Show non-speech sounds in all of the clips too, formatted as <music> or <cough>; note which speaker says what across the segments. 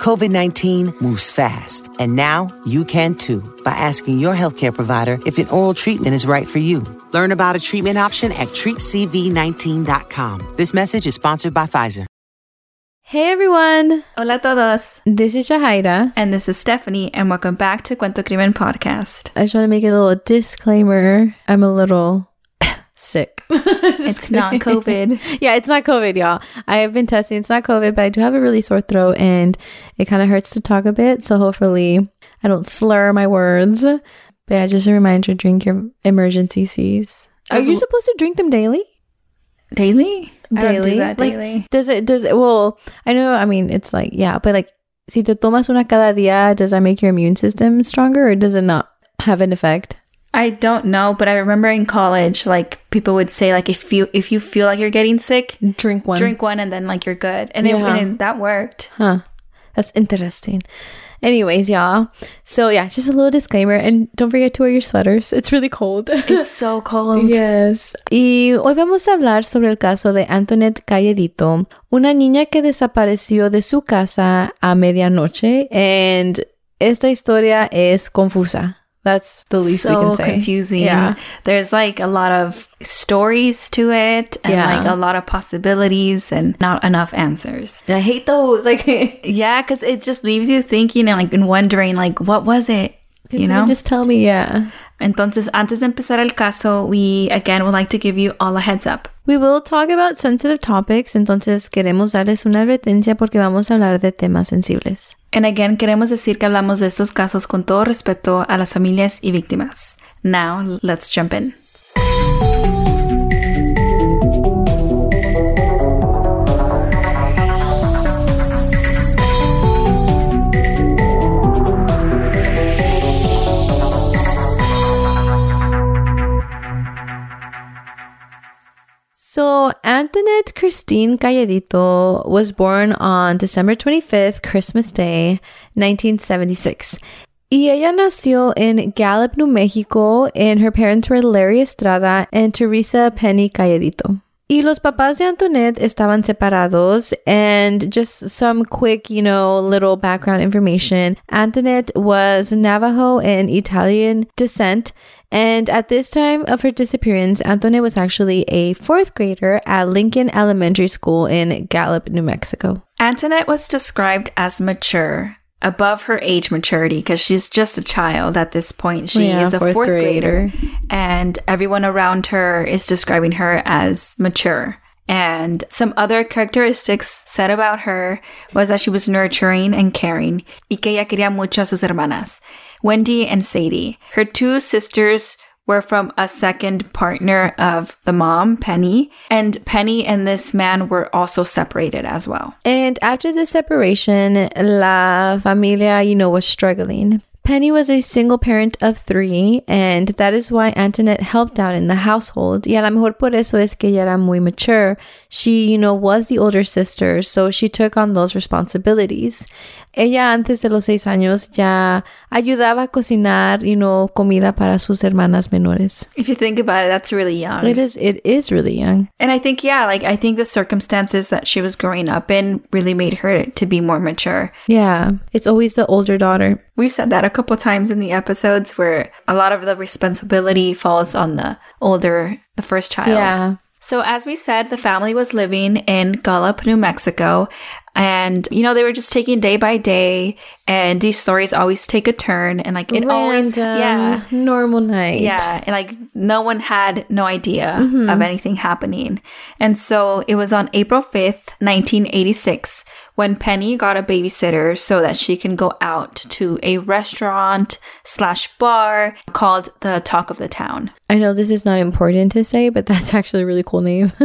Speaker 1: COVID 19 moves fast, and now you can too by asking your healthcare provider if an oral treatment is right for you. Learn about a treatment option at treatcv19.com. This message is sponsored by Pfizer.
Speaker 2: Hey everyone!
Speaker 3: Hola todos!
Speaker 2: This is Jahaira.
Speaker 3: And this is Stephanie, and welcome back to Cuento Crimen Podcast.
Speaker 2: I just want to make a little disclaimer. I'm a little sick. <laughs>
Speaker 3: it's not COVID. <laughs>
Speaker 2: yeah, it's not COVID, y'all. I have been testing. It's not COVID, but I do have a really sore throat and it kind of hurts to talk a bit. So hopefully I don't slur my words. But yeah, just a reminder drink your Emergen-Cs. Are you supposed to drink them daily?
Speaker 3: Daily?
Speaker 2: Daily?
Speaker 3: do that
Speaker 2: like,
Speaker 3: daily.
Speaker 2: Does it, does it, well, I know, I mean, it's like, yeah, but like, si te tomas una cada día, does that make your immune system stronger or does it not have an effect?
Speaker 3: I don't know, but I remember in college, like people would say, like if you if you feel like you're getting sick,
Speaker 2: drink one,
Speaker 3: drink one, and then like you're good, and,
Speaker 2: Yeah.
Speaker 3: it, and that worked.
Speaker 2: Huh. That's interesting. Anyways, y'all. So yeah, just a little disclaimer and don't forget to wear your sweaters. It's really cold.
Speaker 3: It's so <laughs> cold.
Speaker 2: Yes. Y hoy vamos a hablar sobre el caso de Antoinette Cayedito, una niña que desapareció de su casa a medianoche and esta historia es confusa. That's the least we can say.
Speaker 3: confusing.
Speaker 2: Yeah.
Speaker 3: There's like a lot of stories to it, and
Speaker 2: Yeah.
Speaker 3: like a lot of possibilities, and not enough answers.
Speaker 2: I hate those. <laughs> Like,
Speaker 3: Yeah, because it just leaves you thinking and like and wondering, like, what was it? You know.
Speaker 2: just tell me, yeah.
Speaker 3: Entonces, antes de empezar el caso, we again would like to give you all a heads up.
Speaker 2: We will talk about sensitive topics, entonces queremos darles una advertencia porque vamos a hablar de temas sensibles.
Speaker 3: And again, queremos decir que hablamos de estos casos con todo respeto a las familias y víctimas. Now, let's jump in.
Speaker 2: So, Antoinette Christine Cayedito was born on December 25th, Christmas Day, 1976. Y ella nació en Gallup, New Mexico, and her parents were Larry Estrada and Teresa Penny Cayedito. Y los papás de Antoinette estaban separados. And just some quick, you know, little background information. Antoinette was Navajo and Italian descent. And at this time of her disappearance, Antoinette was actually a fourth grader at Lincoln Elementary School in Gallup, New Mexico.
Speaker 3: Antoinette was described as mature, above her age maturity, because she's just a child at this point. She
Speaker 2: Yeah,
Speaker 3: is a
Speaker 2: fourth
Speaker 3: fourth,
Speaker 2: grader.
Speaker 3: grader. and everyone around her is describing her as mature. And some other characteristics said about her was that she was nurturing and caring, y que ella quería mucho a sus hermanas, Wendy and Sadie. Her two sisters were from a second partner of the mom, Penny, and Penny and this man were also separated as well.
Speaker 2: And after the separation, La Familia, you know, was struggling. Penny was a single parent of three, and that is why Antoinette helped out in the household. Y a lo mejor por eso es que ella era muy mature. She, you know, was the older sister, so she took on those responsibilities. Ella antes de los seis años ya ayudaba a cocinar, you know, comida para sus hermanas menores.
Speaker 3: If you think about it, that's really young.
Speaker 2: It is, it is really young.
Speaker 3: And I think, yeah, like I think the circumstances that she was growing up in really made her to be more mature.
Speaker 2: Yeah, it's always the older daughter.
Speaker 3: We've said that a couple times in the episodes where a lot of the responsibility falls on the older, the first child.
Speaker 2: Yeah.
Speaker 3: So, as we said, the family was living in Gallup, New Mexico. And, you know, they were just taking day by day. And these stories always take a turn. And, like, it always,
Speaker 2: Random,
Speaker 3: yeah.
Speaker 2: normal night.
Speaker 3: Yeah, and like no one had no idea
Speaker 2: Mm-hmm.
Speaker 3: of anything happening. And so it was on April 5th, 1986, when Penny got a babysitter so that she can go out to a restaurant slash bar called the Talk of the Town.
Speaker 2: I know this is not important to say, but that's <laughs> actually a really cool name. <laughs>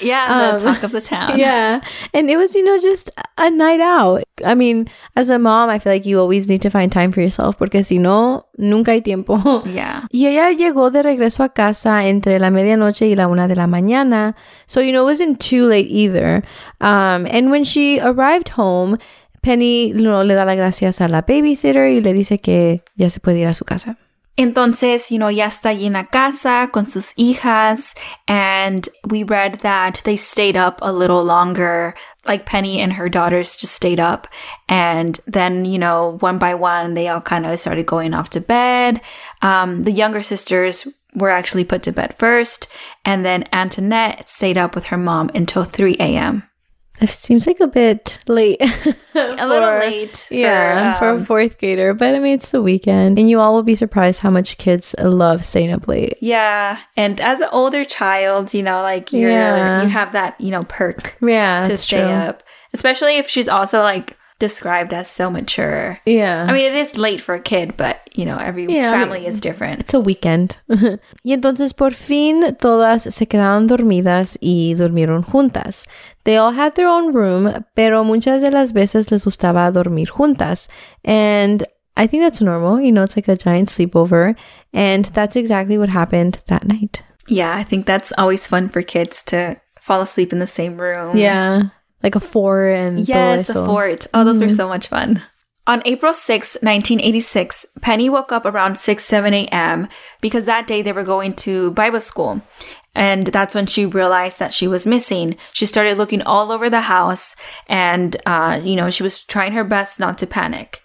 Speaker 3: Yeah, the
Speaker 2: Um,
Speaker 3: talk of the <laughs> town.
Speaker 2: yeah. And it was, you know, just a night out. I mean, as a mom, I feel like you always need to find time for yourself porque si no, nunca hay tiempo. <laughs>
Speaker 3: Yeah.
Speaker 2: Y ella llegó de regreso a casa entre la medianoche y la una de la mañana. So, you know, it wasn't too late either. Um, and when she arrived home, Penny you know, le da las gracias a la babysitter y le dice que ya se puede ir a su casa.
Speaker 3: Entonces, you know, ya está allí en la casa con sus hijas, and we read that they stayed up a little longer. Like Penny and her daughters just stayed up, and then, you know, one by one, they all kind of started going off to bed. Um, the younger sisters were actually put to bed first, and then Antoinette stayed up with her mom until 3 a.m.
Speaker 2: It seems like a bit late. <laughs>
Speaker 3: A little late.
Speaker 2: Yeah, for,
Speaker 3: um,
Speaker 2: a fourth grader. But I mean, it's the weekend. And you all will be surprised how much kids love staying up late.
Speaker 3: yeah, and as an older child, you know, like you're
Speaker 2: Yeah.
Speaker 3: you have that, you know, perk
Speaker 2: Yeah,
Speaker 3: to stay
Speaker 2: true.
Speaker 3: up, especially if she's also like described as so mature.
Speaker 2: Yeah.
Speaker 3: I mean, it is late for a kid, but you know, every
Speaker 2: Yeah, I
Speaker 3: family
Speaker 2: mean-
Speaker 3: is different.
Speaker 2: It's a weekend. <laughs> y entonces por fin todas se quedaron dormidas y durmieron juntas. They all had their own room, pero muchas de las veces les gustaba dormir juntas. And I think that's normal. You know, it's like a giant sleepover. And that's exactly what happened that night.
Speaker 3: Yeah, I think that's always fun for kids to fall asleep in the same room.
Speaker 2: Yeah. Like a four and
Speaker 3: Yes,
Speaker 2: eso.
Speaker 3: fort. Oh, those were mm-hmm. so much fun. On April 6, 1986, Penny woke up around 6, 7 a.m. because that day they were going to Bible school. And that's when she realized that she was missing. She started looking all over the house and, uh, you know, she was trying her best not to panic.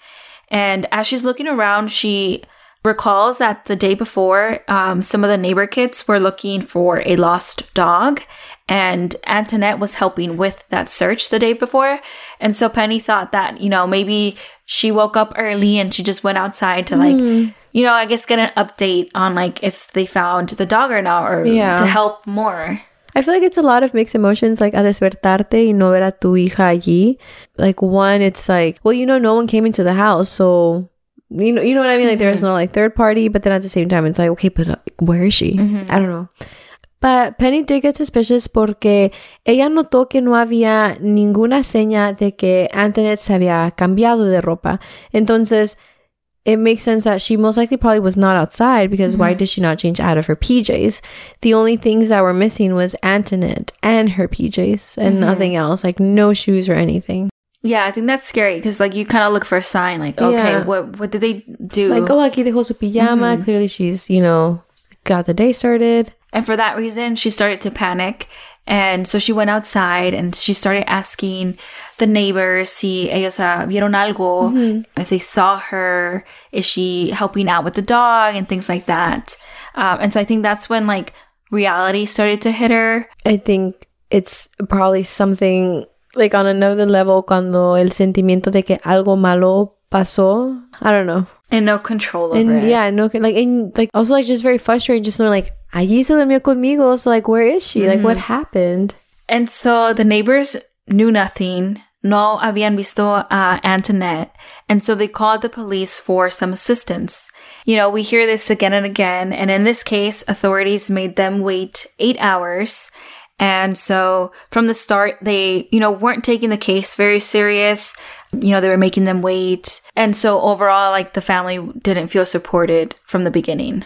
Speaker 3: And as she's looking around, she recalls that the day before, um, some of the neighbor kids were looking for a lost dog, and Antoinette was helping with that search the day before. And so Penny thought that, you know, maybe she woke up early and she just went outside to like, hmm. you know, I guess get an update on like if they found the dog or not, or
Speaker 2: Yeah.
Speaker 3: to help more.
Speaker 2: I feel like it's a lot of mixed emotions, like a despertarte y no ver a tu hija allí. Like one, it's like, well, you know, no one came into the house, so you know, you know what I mean. Like there's mm-hmm. no like third party, but then at the same time, it's like, okay, but uh, where is she? Mm-hmm. I don't know. But Penny did get suspicious porque ella notó que no había ninguna seña de que Antoinette se había cambiado de ropa. Entonces, it makes sense that she most likely probably was not outside because why did she not change out of her PJs? The only things that were missing was Antoinette and her PJs and nothing else, like no shoes or anything.
Speaker 3: Yeah, I think that's scary because like you kind of look for a sign, like okay,
Speaker 2: Yeah.
Speaker 3: what what did they do?
Speaker 2: Like, oh, aquí dejó su pijama. Clearly, she's, you know, got the day started.
Speaker 3: And for that reason, she started to panic. And so she went outside and she started asking the neighbors si ellos uh, vieron algo, if they saw her, is she helping out with the dog and things like that. Um, and so I think that's when like reality started to hit her.
Speaker 2: I think it's probably something like on another level cuando el sentimiento de que algo malo pasó. I don't know.
Speaker 3: And no control over
Speaker 2: And
Speaker 3: it.
Speaker 2: yeah, no, like, and like also like just very frustrating, just knowing like, allí se durmió conmigo. So like, where is she? Like, what mm-hmm. happened?
Speaker 3: And so the neighbors knew nothing. No habían visto a Antoinette. And so they called the police for some assistance. You know, we hear this again and again. And in this case, authorities made them wait eight hours. And so from the start, they, you know, weren't taking the case very serious. You know, they were making them wait. And so overall, like the family didn't feel supported from the beginning.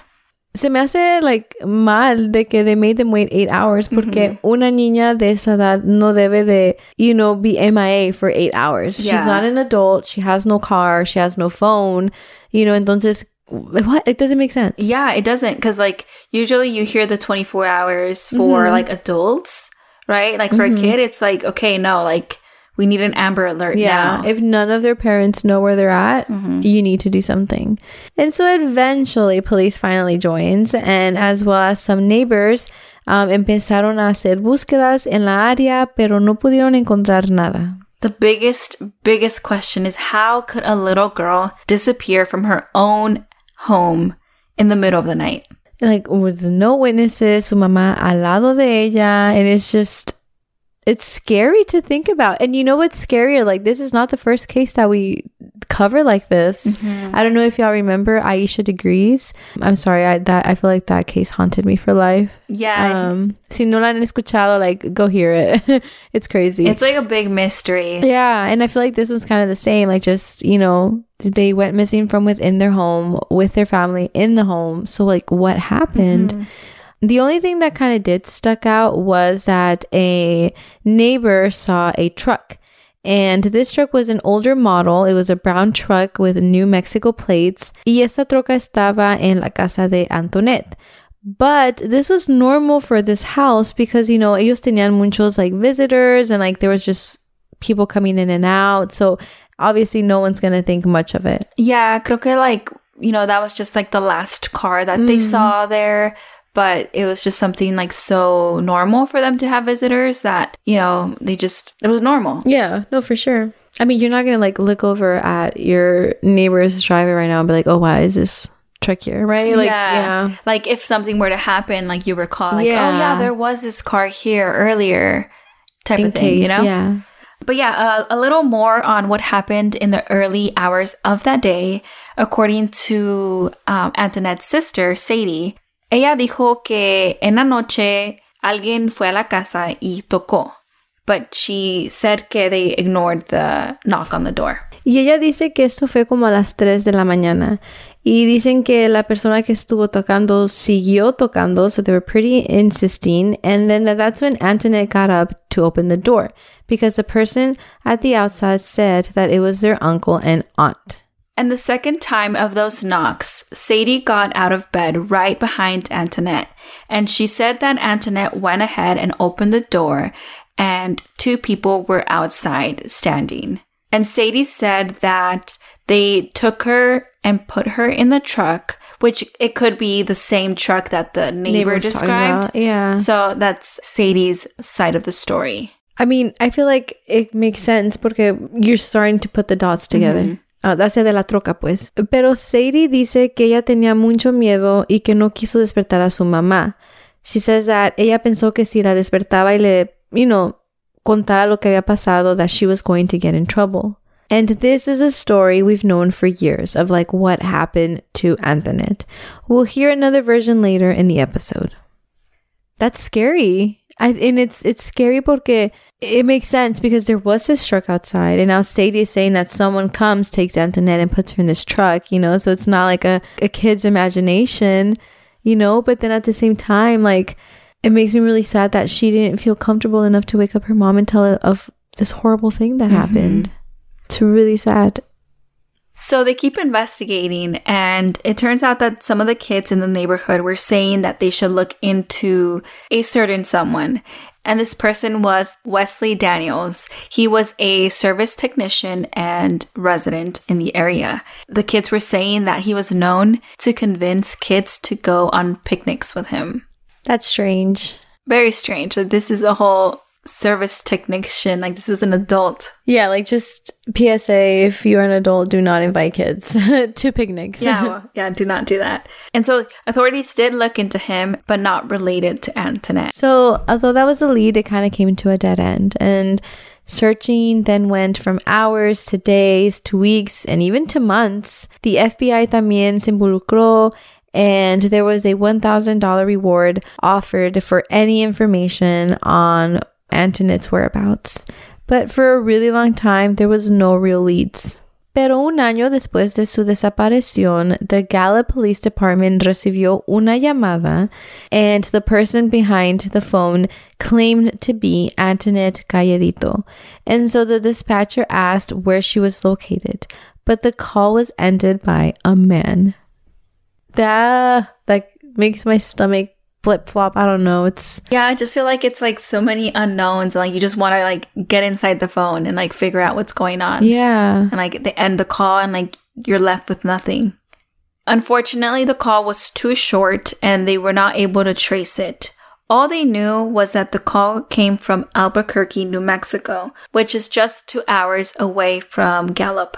Speaker 2: Se me hace like mal de que they made them wait eight hours porque una niña de esa edad no debe de, you know, be MIA for eight hours.
Speaker 3: Yeah.
Speaker 2: She's not an adult. She has no car. She has no phone. You know, entonces, what? It doesn't make sense.
Speaker 3: Yeah, it doesn't because like usually you hear the 24 hours for
Speaker 2: Mm-hmm.
Speaker 3: like adults, right? Like for a kid, it's like, okay, no, like we need an Amber Alert
Speaker 2: Yeah,
Speaker 3: now.
Speaker 2: if none of their parents know where they're at, you need to do something. And so eventually, police finally joins, and as well as some neighbors, um, empezaron a hacer búsquedas en la área, pero no pudieron encontrar nada.
Speaker 3: the biggest, biggest question is how could a little girl disappear from her own home in the middle of the night?
Speaker 2: Like with no witnesses, su mamá al lado de ella, and it's just. It's scary to think about. And you know what's scarier? Like, this is not the first case that we cover like this. I don't know if y'all remember Asha Degrees. I'm sorry, I that I feel like that case haunted me for life.
Speaker 3: Yeah.
Speaker 2: Um, si no la han escuchado, like go hear it. <laughs> it's crazy.
Speaker 3: it's like a big mystery.
Speaker 2: yeah, and I feel like this was kind of the same. Like just you know, they went missing from within their home with their family in the home. So like, what happened? The only thing that kind of did stuck out was that a neighbor saw a truck. And this truck was an older model. It was a brown truck with New Mexico plates. Y esta troca estaba en la casa de Antoinette. But this was normal for this house because, you know, ellos tenían muchos like visitors and like there was just people coming in and out. So obviously no one's going to think much of it.
Speaker 3: Yeah, creo que like, you know, that was just like the last car that they mm-hmm. saw there. But it was just something like so normal for them to have visitors that, you know, they just, it was normal.
Speaker 2: Yeah, no, for sure. I mean, you're not gonna like look over at your neighbor's driveway right now and be like, "Oh, why is this truck here?" Right? Like, yeah,
Speaker 3: Like if something were to happen, like you recall, like, oh
Speaker 2: Yeah.
Speaker 3: yeah, there was this car here earlier type
Speaker 2: in
Speaker 3: of thing,
Speaker 2: case,
Speaker 3: you know?
Speaker 2: yeah.
Speaker 3: But yeah, uh, a little more on what happened in the early hours of that day. According to um, Antoinette's sister, Sadie, ella dijo que en la noche alguien fue a la casa y tocó. But she said que they ignored the knock on the door.
Speaker 2: Y ella dice que esto fue como a las 3 de la mañana. Y dicen que la persona que estuvo tocando siguió tocando, so they were pretty insisting. And then that's when Antoinette got up to open the door because the person at the outside said that it was their uncle and aunt.
Speaker 3: And the second time of those knocks, Sadie got out of bed right behind Antoinette. And she said that Antoinette went ahead and opened the door, and two people were outside standing. And Sadie said that they took her and put her in the truck, which it could be the same truck that the neighbor
Speaker 2: was
Speaker 3: described.
Speaker 2: yeah.
Speaker 3: So that's Sadie's side of the story.
Speaker 2: I mean, I feel like it makes sense because you're starting to put the dots together. Mm-hmm. Ah, hace de la troca, pues. Pero Sadie dice que ella tenía mucho miedo y que no quiso despertar a su mamá. She says that ella pensó que si la despertaba y le, you know, contara lo que había pasado, that she was going to get in trouble. And this is a story we've known for years of like what happened to Antoinette. We'll hear another version later in the episode. That's scary. I, and it's it's scary porque it makes sense because there was this truck outside, and now Sadie is saying that someone comes, takes Antoinette, and puts her in this truck. You know, so it's not like a a kid's imagination, you know. But then at the same time, like it makes me really sad that she didn't feel comfortable enough to wake up her mom and tell her of this horrible thing that mm-hmm. happened. It's really sad.
Speaker 3: So they keep investigating, and it turns out that some of the kids in the neighborhood were saying that they should look into a certain someone. And this person was Wesley Daniels. He was a service technician and resident in the area. The kids were saying that he was known to convince kids to go on picnics with him.
Speaker 2: That's strange.
Speaker 3: Very strange. This is a whole service technician. Like, this is an adult.
Speaker 2: Yeah, like just PSA if you're an adult, do not invite kids <laughs> to picnics.
Speaker 3: Yeah, <laughs> well, yeah, do not do that. And so authorities did look into him, but not related to Antoinette.
Speaker 2: So, although that was a lead, it kind of came to a dead end. And searching then went from hours to days to weeks and even to months. The FBI también se involucró and there was a $1,000 reward offered for any information on Antoinette's whereabouts. But for a really long time, there was no real leads. Pero un año después de su desaparición, the Gallup Police Department recibió una llamada, and the person behind the phone claimed to be Antoinette Cayedito. And so the dispatcher asked where she was located, but the call was ended by a man. That like makes my stomach flip flop. I don't know. It's
Speaker 3: Yeah, I just feel like it's like so many unknowns, and like you just want to like get inside the phone and like figure out what's going on.
Speaker 2: yeah.
Speaker 3: And like they end the call, and like you're left with nothing. Unfortunately, the call was too short, and they were not able to trace it. All they knew was that the call came from Albuquerque, New Mexico, which is just two hours away from Gallup.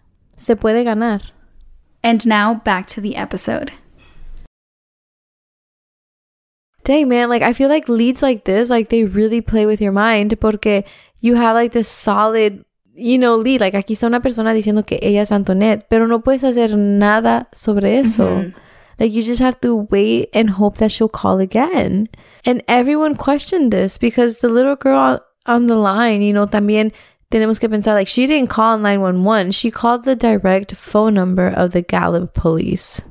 Speaker 2: Se puede ganar.
Speaker 3: And now back to the episode.
Speaker 2: Dang, man, like I feel like leads like this, like they really play with your mind porque you have like this solid, you know, lead. Like aquí está una persona diciendo que ella es Antoinette, pero no puedes hacer nada sobre eso.
Speaker 3: Mhm.
Speaker 2: Like you just have to wait and hope that she'll call again. And everyone questioned this because the little girl on, on the line, you know, también tenemos que pensar like she didn't call 911. She called the direct phone number of the Gallup police.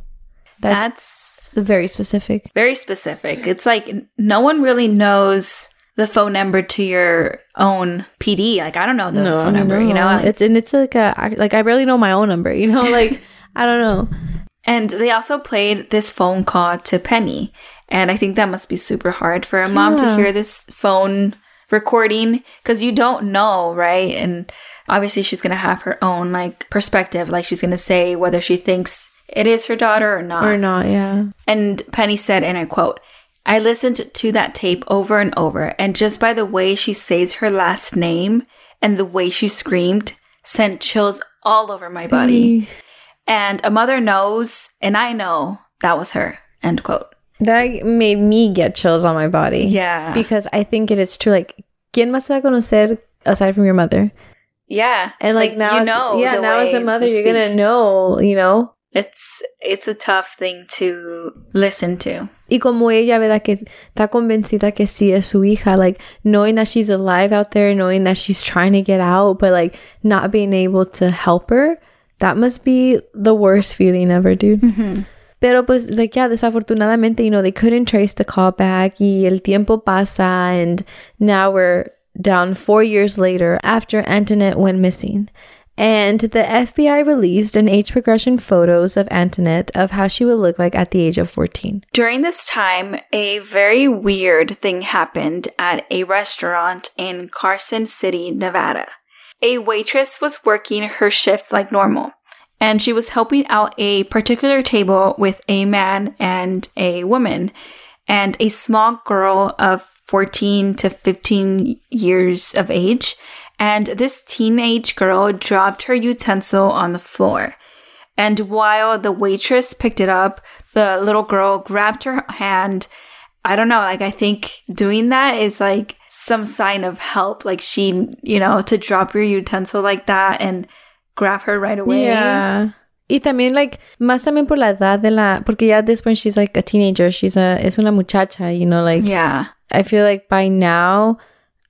Speaker 2: That's,
Speaker 3: That's
Speaker 2: very specific.
Speaker 3: very specific. It's like no one really knows the phone number to your own PD. Like I don't know the phone number, you know. Like-
Speaker 2: it's and it's like a like I barely know my own number, you know, like <laughs> I don't know.
Speaker 3: and they also played this phone call to Penny, and I think that must be super hard for a mom to hear this phone recording because you don't know, right? And obviously, she's gonna have her own like perspective. Like she's gonna say whether she thinks it is her daughter or not.
Speaker 2: Or not, yeah.
Speaker 3: And Penny said, and I quote, I listened to that tape over and over, and just by the way she says her last name and the way she screamed sent chills all over my body. And a mother knows, and I know that was her. End quote.
Speaker 2: That made me get chills on my body.
Speaker 3: Yeah.
Speaker 2: Because I think it is true. Like, ¿quién más va a conocer aside from your mother?
Speaker 3: yeah.
Speaker 2: And like, now,
Speaker 3: you
Speaker 2: as-
Speaker 3: know,
Speaker 2: yeah, now as a mother, you're gonna know, you know.
Speaker 3: It's it's a tough thing to listen to.
Speaker 2: Y como ella, ¿verdad? Que está convencida que sí es su hija, like knowing that she's alive out there, knowing that she's trying to get out, but like not being able to help her, that must be the worst feeling ever, dude. Mm-hmm. Pero pues, like, yeah, desafortunadamente, you know, they couldn't trace the call back y el tiempo pasa and now we're down four years later after Antoinette went missing. And the FBI released an age progression photos of Antoinette of how she would look like at the age of 14.
Speaker 3: During this time, a very weird thing happened at a restaurant in Carson City, Nevada. A waitress was working her shift like normal, and she was helping out a particular table with a man and a woman, and a small girl of 14 to 15 years of age. And this teenage girl dropped her utensil on the floor. And while the waitress picked it up, the little girl grabbed her hand. I don't know, like I think doing that is like some sign of help. Like she, you know, to drop your utensil like that and grab her right away.
Speaker 2: Yeah. Y también, like, más también por la edad de la, porque ya at this point she's like a teenager, she's a, es una muchacha, you know, like,
Speaker 3: Yeah.
Speaker 2: I feel like by now,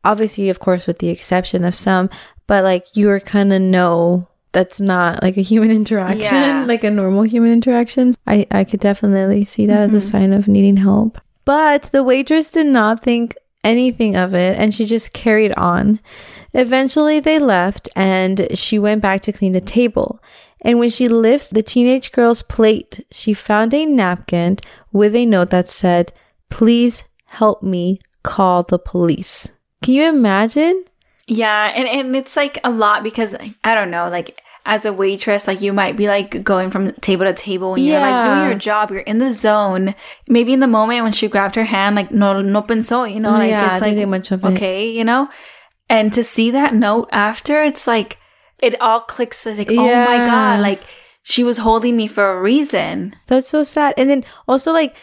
Speaker 2: obviously, of course, with the exception of some, but like, you're kind of know that's not like a human <laughs> interaction,
Speaker 3: Yeah.
Speaker 2: like a normal human interaction. I, I could definitely see that as a mm-hmm. sign of needing help. But the waitress did not think anything of it and she just carried on. Eventually, they left and she went back to clean the table. And when she lifts the teenage girl's plate, she found a napkin with a note that said, Please help me call the police. Can you imagine?
Speaker 3: Yeah, and, and it's like a lot because I don't know, like as a waitress, like you might be like going from table to table and you're like doing your job, you're in the zone. Maybe in the moment when she grabbed her hand, like no no pensó, you know, like
Speaker 2: Yeah,
Speaker 3: it's like
Speaker 2: much of it.
Speaker 3: okay, you know? And to see that note after, it's like it all clicks it's like, oh my god, like she was holding me for a reason.
Speaker 2: That's so sad. And then also, like,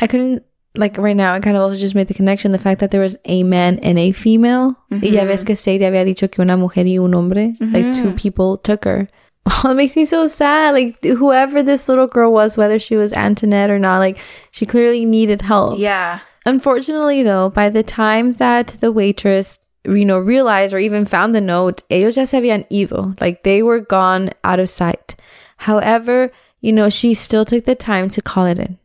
Speaker 2: I couldn't like right now, I kind of also just made the connection the fact that there was a man and a female. Y ya mm-hmm. ves que Sadie había dicho que una mujer y un hombre, like two mm-hmm. people took her. <laughs> Oh, it makes me so sad. Like whoever this little girl was, whether she was Antoinette or not, like she clearly needed help.
Speaker 3: Yeah.
Speaker 2: Unfortunately, though, by the time that the waitress, you know, realized or even found the note, ellos ya se habían ido. Like they were gone out of sight. However, you know, she still took the time to call it in.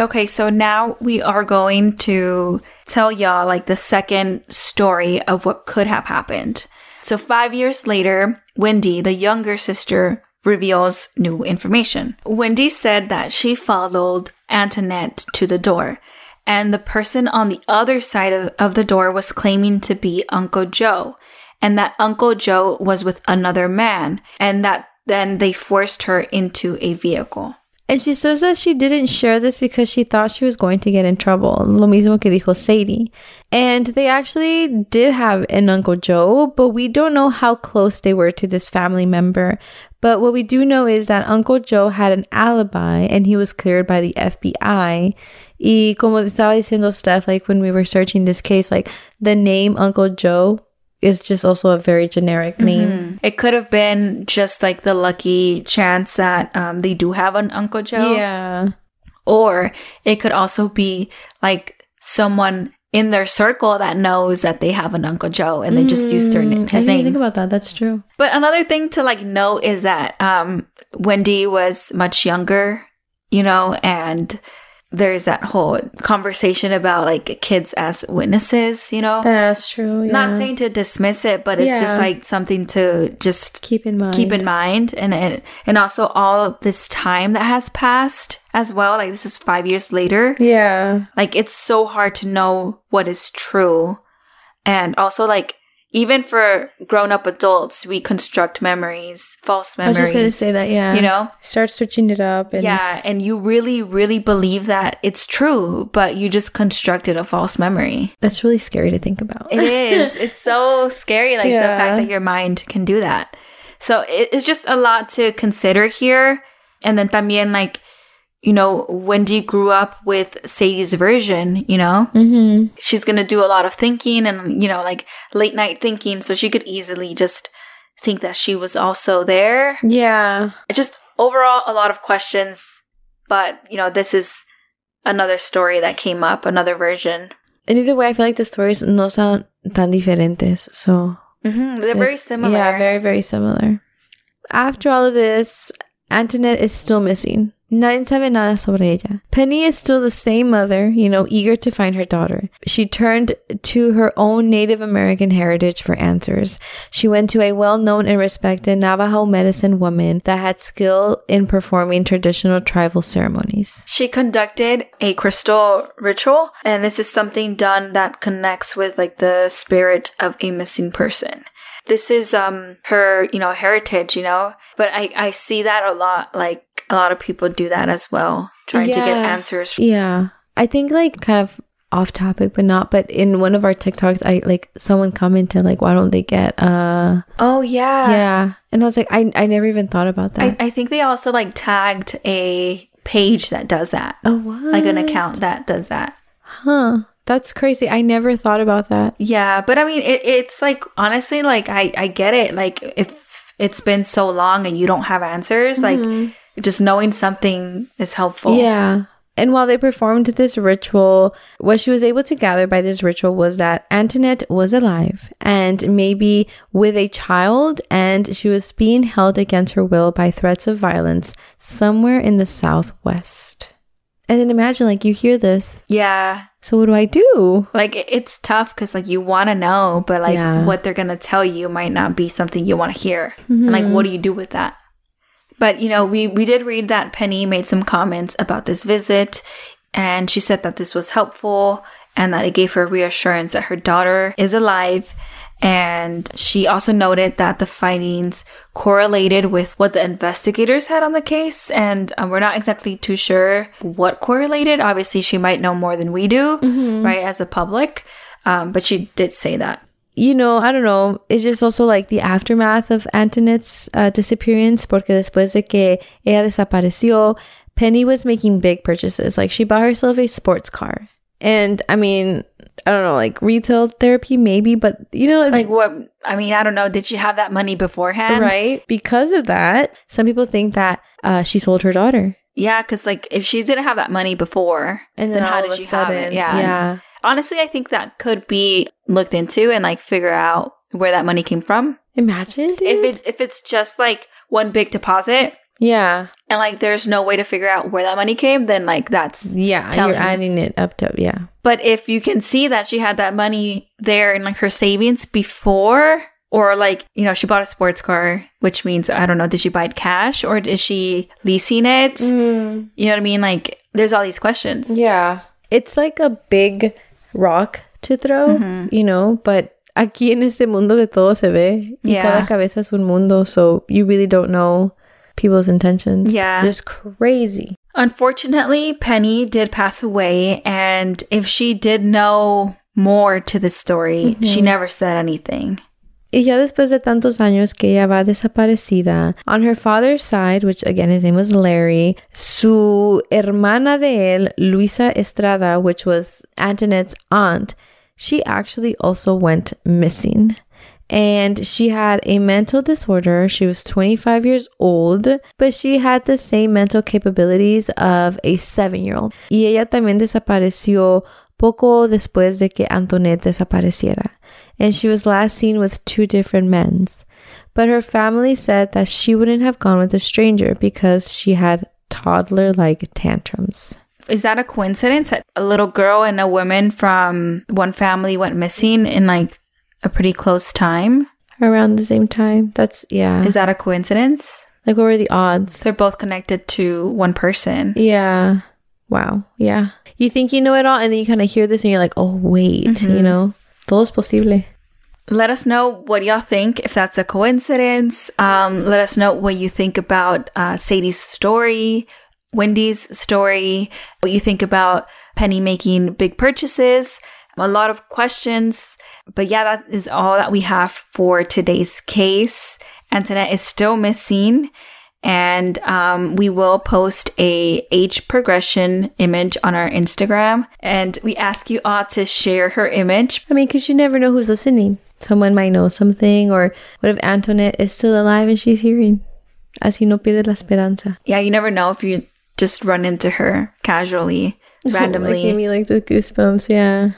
Speaker 3: Okay, so now we are going to tell y'all like the second story of what could have happened. So five years later, Wendy, the younger sister, reveals new information. Wendy said that she followed Antoinette to the door, and the person on the other side of, of the door was claiming to be Uncle Joe, and that Uncle Joe was with another man, and that then they forced her into a vehicle.
Speaker 2: And she says that she didn't share this because she thought she was going to get in trouble. Lo mismo que dijo Sadie. And they actually did have an Uncle Joe, but we don't know how close they were to this family member. But what we do know is that Uncle Joe had an alibi and he was cleared by the FBI. Y como estaba diciendo Steph, like when we were searching this case, like the name Uncle Joe is just also a very generic name.
Speaker 3: It could have been just like the lucky chance that um, they do have an Uncle Joe.
Speaker 2: Yeah.
Speaker 3: Or it could also be like someone in their circle that knows that they have an Uncle Joe and they just use their na-
Speaker 2: Mm, I
Speaker 3: his
Speaker 2: didn't
Speaker 3: name.
Speaker 2: think about that. That's true.
Speaker 3: But another thing to like note is that um, Wendy was much younger, you know, and there's that whole conversation about like kids as witnesses, you know.
Speaker 2: That's true. Yeah.
Speaker 3: Not saying to dismiss it, but it's just like something to just
Speaker 2: keep in mind.
Speaker 3: keep in mind and and, and also all this time that has passed as well like this is 5 years later
Speaker 2: Yeah.
Speaker 3: like it's so hard to know what is true and also like even for grown-up adults we construct memories false memories.
Speaker 2: I was just gonna say that. Yeah.
Speaker 3: you know
Speaker 2: start switching it up. And
Speaker 3: yeah and you really really believe that it's true but you just constructed a false memory
Speaker 2: that's really scary to think about.
Speaker 3: It is. <laughs> It's so scary, like the fact that your mind can do that. So it, it's just a lot to consider here. And then también, like, you know, Wendy grew up with Sadie's version, you know?
Speaker 2: mm-hmm.
Speaker 3: She's going to do a lot of thinking and, you know, like late night thinking. So she could easily just think that she was also there.
Speaker 2: Yeah.
Speaker 3: Just overall, a lot of questions. But, you know, this is another story that came up, another version.
Speaker 2: And either way, I feel like the stories no sound tan diferentes. So
Speaker 3: hmm They're very similar.
Speaker 2: Yeah, very very similar. After all of this, Antoinette is still missing. Nadie sabe nada sobre ella. Penny is still the same mother, you know, eager to find her daughter. She turned to her own Native American heritage for answers. She went to a well-known and respected Navajo medicine woman that had skill in performing traditional tribal ceremonies.
Speaker 3: She conducted a crystal ritual, and this is something done that connects with like the spirit of a missing person. This is um her, you know, heritage, you know. But I I see that a lot like a lot of people do that as well, trying to get answers.
Speaker 2: Yeah. I think like kind of off topic but not but in one of our TikToks I like someone commented like why don't they get uh
Speaker 3: Oh yeah.
Speaker 2: yeah and I was like I I never even thought about that.
Speaker 3: I think they also like tagged a page that does that.
Speaker 2: oh what?
Speaker 3: Like an account that does that.
Speaker 2: Huh. That's crazy. I never thought about that.
Speaker 3: Yeah, but I mean, it, it's like honestly, like I I get it. Like if it's been so long and you don't have answers, like just knowing something is helpful.
Speaker 2: Yeah. And while they performed this ritual, what she was able to gather by this ritual was that Antoinette was alive and maybe with a child, and she was being held against her will by threats of violence somewhere in the southwest. And then imagine, like, you hear this.
Speaker 3: yeah.
Speaker 2: So, what do I do?
Speaker 3: Like it's tough because like you want to know, but like
Speaker 2: Yeah.
Speaker 3: what they're gonna tell you might not be something you want to hear. And like, mm-hmm. what do you do with that? But you know, we we did read that Penny made some comments about this visit, and she said that this was helpful and that it gave her reassurance that her daughter is alive. And she also noted that the findings correlated with what the investigators had on the case. And um, we're not exactly too sure what correlated. Obviously, she might know more than we do, right, as a public. Um, but she did say that.
Speaker 2: You know, I don't know. It's just also like the aftermath of Antoinette's uh, disappearance, porque después de que ella desapareció, Penny was making big purchases. Like she bought herself a sports car. And I mean, I don't know, like retail therapy maybe, but you know,
Speaker 3: Like what? I mean, I don't know. Did she have that money beforehand?
Speaker 2: right? Because of that, some people think that uh, she sold her daughter.
Speaker 3: Yeah, because like if she didn't have that money before,
Speaker 2: And then,
Speaker 3: how did she have it? Yeah.
Speaker 2: yeah.
Speaker 3: Honestly, I think that could be looked into and like figure out where that money came from.
Speaker 2: Imagine, dude.
Speaker 3: If it if it's just like one big deposit
Speaker 2: yeah,
Speaker 3: and like there's no way to figure out where that money came, then like that's.
Speaker 2: yeah,
Speaker 3: Telling.
Speaker 2: you're adding it up to yeah.
Speaker 3: But if you can see that she had that money there in like her savings before. Or like, you know, she bought a sports car, which means I don't know, did she buy it cash or is she leasing it?
Speaker 2: Mm.
Speaker 3: You know what I mean? Like there's all these questions.
Speaker 2: Yeah. It's like a big rock to throw,
Speaker 3: Mm-hmm.
Speaker 2: you know, but aquí en este mundo de todo se ve. Y
Speaker 3: Yeah.
Speaker 2: cada cabeza es un mundo, so you really don't know people's intentions.
Speaker 3: Yeah.
Speaker 2: Just crazy.
Speaker 3: Unfortunately, Penny did pass away, and if she did know more to the story, she never said anything.
Speaker 2: Y ya después de tantos años que ella va desaparecida, on her father's side, which again his name was Larry, su hermana de él, Luisa Estrada, which was Antoinette's aunt, she actually also went missing. And she had a mental disorder. She was 25 years old, but she had the same mental capabilities of a seven year old. Y ella también desapareció poco después de que Antoinette desapareciera and she was last seen with two different men. But her family said that she wouldn't have gone with a stranger because she had toddler like tantrums.
Speaker 3: Is that a coincidence that a little girl and a woman from one family went missing in like a pretty close time?
Speaker 2: Around the same time. That's, yeah.
Speaker 3: Is that a coincidence?
Speaker 2: like, what were the odds?
Speaker 3: They're both connected to one person.
Speaker 2: yeah. Wow. Yeah. You think you know it all, and then you kind of hear this and you're like, oh, wait, you mm-hmm. know? Todo es posible.
Speaker 3: Let us know what y'all think, if that's a coincidence. Um, let us know what you think about uh, Sadie's story, Wendy's story, what you think about Penny making big purchases. A lot of questions. But yeah, that is all that we have for today's case. Antoinette is still missing. And um, we will post a age progression image on our Instagram. And we ask you all to share her image
Speaker 2: I mean, because you never know who's listening. Someone might know something, or what if Antoinette is still alive and she's hearing? Así no pierde la esperanza.
Speaker 3: Yeah, you never know if you just run into her casually, <laughs>
Speaker 2: Like, give
Speaker 3: randomly.
Speaker 2: me like the goosebumps, yeah.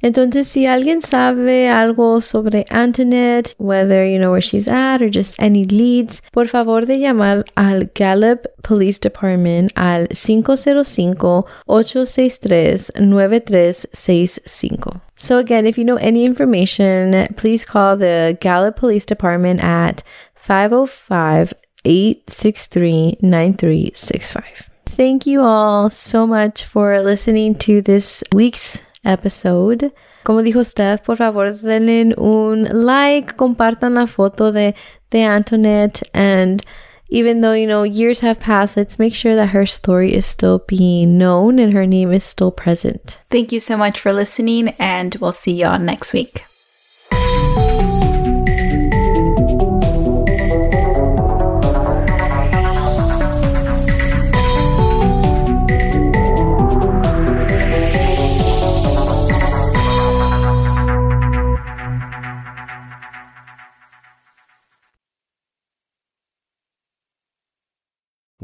Speaker 2: Entonces, si alguien sabe algo sobre Antoinette, whether you know where she's at or just any leads, por favor de llamar al Gallup Police Department al 505-863-9365. So again, if you know any information, please call the Gallup Police Department at 505-863-9365. Thank you all so much for listening to this week's episode. Como dijo Steph, por favor denle un like, compartan la foto de, de Antoinette, and even though, you know, years have passed, let's make sure that her story is still being known and her name is still present.
Speaker 3: Thank you so much for listening, and we'll see y'all next week.